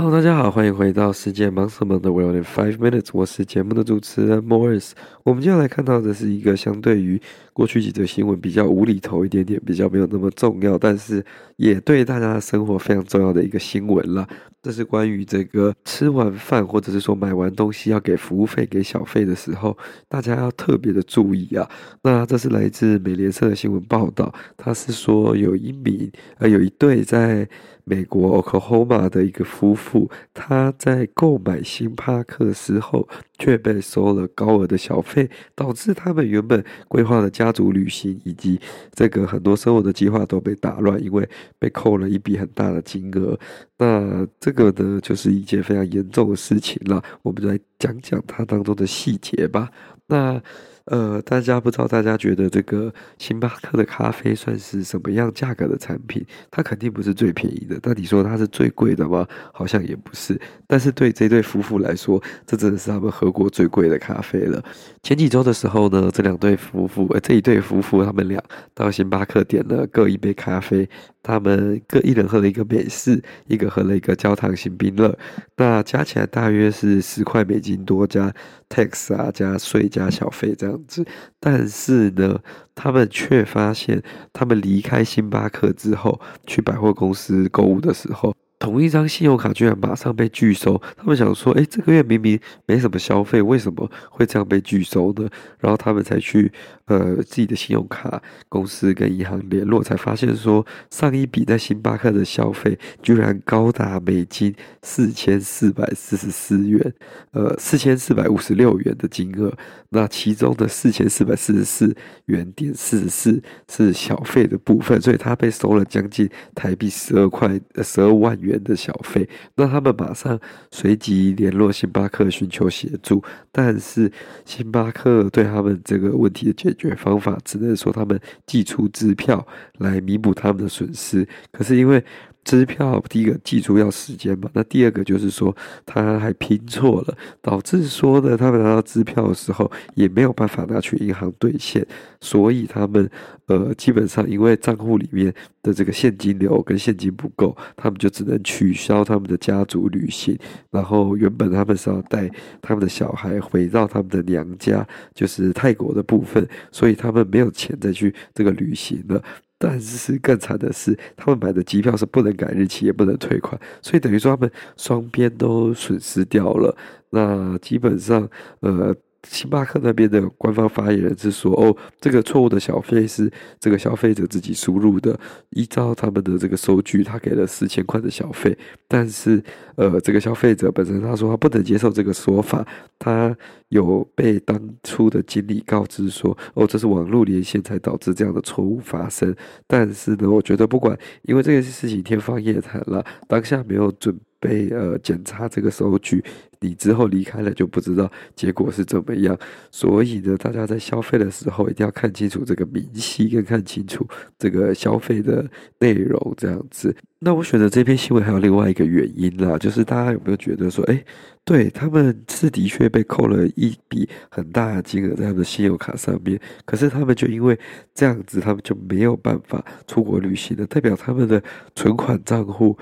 Hello，大家好，欢迎回到世界忙什么的 World in Five Minutes，我是节目的主持人 Morris。我们接下来看到的是一个相对于过去几则新闻比较无厘头一点点，比较没有那么重要，但是也对大家的生活非常重要的一个新闻了。这是关于这个吃完饭或者是说买完东西要给服务费、给小费的时候，大家要特别的注意啊。那这是来自美联社的新闻报道，他是说有一名呃有一对在美国 Oklahoma 的一个夫妇，他在购买星巴克时候却被收了高额的小费，导致他们原本规划的家族旅行以及这个很多生活的计划都被打乱，因为被扣了一笔很大的金额。那这个呢，就是一件非常严重的事情了。我们就来讲讲它当中的细节吧。那。呃，大家不知道，大家觉得这个星巴克的咖啡算是什么样价格的产品？它肯定不是最便宜的。但你说它是最贵的吗？好像也不是。但是对这对夫妇来说，这真的是他们喝过最贵的咖啡了。前几周的时候呢，这两对夫妇，呃，这一对夫妇他们俩到星巴克点了各一杯咖啡。他们各一人喝了一个美式，一个喝了一个焦糖型冰乐，那加起来大约是十块美金多，加 tax 啊，加税加小费这样子。但是呢，他们却发现，他们离开星巴克之后，去百货公司购物的时候。同一张信用卡居然马上被拒收，他们想说，诶，这个月明明没什么消费，为什么会这样被拒收呢？然后他们才去呃自己的信用卡公司跟银行联络，才发现说上一笔在星巴克的消费居然高达美金四千四百四十四元，呃四千四百五十六元的金额。那其中的四千四百四十四元点四十四是小费的部分，所以他被收了将近台币十二块呃十二万元。元的小费，那他们马上随即联络星巴克寻求协助，但是星巴克对他们这个问题的解决方法，只能说他们寄出支票来弥补他们的损失。可是因为支票第一个寄出要时间嘛，那第二个就是说他还拼错了，导致说呢，他们拿到支票的时候也没有办法拿去银行兑现，所以他们呃基本上因为账户里面的这个现金流跟现金不够，他们就只能取消他们的家族旅行，然后原本他们是要带他们的小孩回到他们的娘家，就是泰国的部分，所以他们没有钱再去这个旅行了。但是更惨的是，他们买的机票是不能改日期，也不能退款，所以等于说他们双边都损失掉了。那基本上，呃。星巴克那边的官方发言人是说：“哦，这个错误的小费是这个消费者自己输入的，依照他们的这个收据，他给了四千块的小费。但是，呃，这个消费者本身他说他不能接受这个说法，他有被当初的经理告知说：哦，这是网络连线才导致这样的错误发生。但是呢，我觉得不管，因为这个事情天方夜谭了，当下没有准。”被呃检查这个收据，你之后离开了就不知道结果是怎么样。所以呢，大家在消费的时候一定要看清楚这个明细，跟看清楚这个消费的内容这样子。那我选择这篇新闻还有另外一个原因啦，就是大家有没有觉得说，哎，对，他们是的确被扣了一笔很大的金额在他们的信用卡上面，可是他们就因为这样子，他们就没有办法出国旅行了，代表他们的存款账户。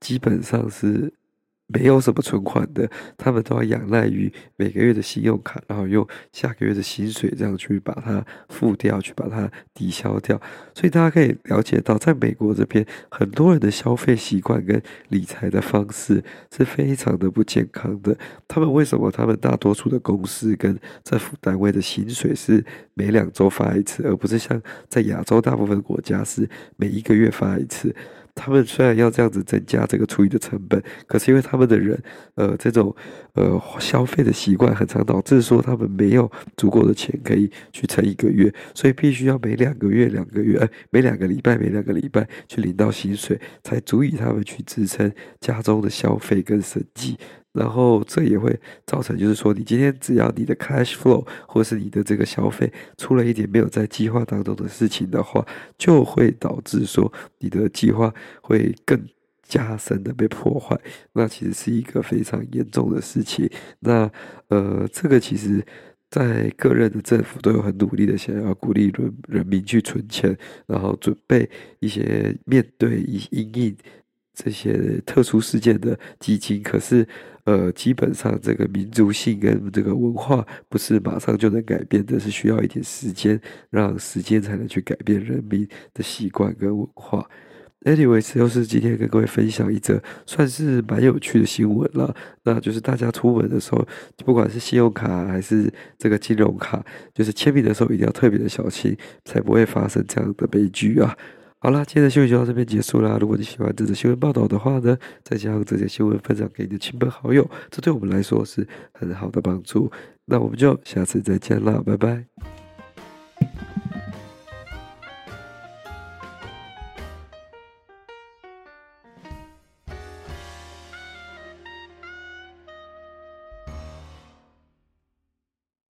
基本上是没有什么存款的，他们都要仰赖于每个月的信用卡，然后用下个月的薪水这样去把它付掉，去把它抵消掉。所以大家可以了解到，在美国这边，很多人的消费习惯跟理财的方式是非常的不健康的。他们为什么？他们大多数的公司跟政府单位的薪水是每两周发一次，而不是像在亚洲大部分国家是每一个月发一次。他们虽然要这样子增加这个厨艺的成本，可是因为他们的人，呃，这种呃消费的习惯，很常导致说他们没有足够的钱可以去撑一个月，所以必须要每两个月、两个月，每两个礼拜、每两个礼拜去领到薪水，才足以他们去支撑家中的消费跟生计。然后这也会造成，就是说，你今天只要你的 cash flow 或是你的这个消费出了一点没有在计划当中的事情的话，就会导致说你的计划会更加深的被破坏。那其实是一个非常严重的事情。那呃，这个其实在各任的政府都有很努力的想要鼓励人人民去存钱，然后准备一些面对因应这些特殊事件的基金，可是。呃，基本上这个民族性跟这个文化不是马上就能改变的，是需要一点时间，让时间才能去改变人民的习惯跟文化。Anyways，又是今天跟各位分享一则算是蛮有趣的新闻了，那就是大家出门的时候，不管是信用卡还是这个金融卡，就是签名的时候一定要特别的小心，才不会发生这样的悲剧啊。好啦，今天的新闻就到这边结束啦。如果你喜欢这则新闻报道的话呢，再将这则新闻分享给你的亲朋好友，这对我们来说是很好的帮助。那我们就下次再见啦，拜拜。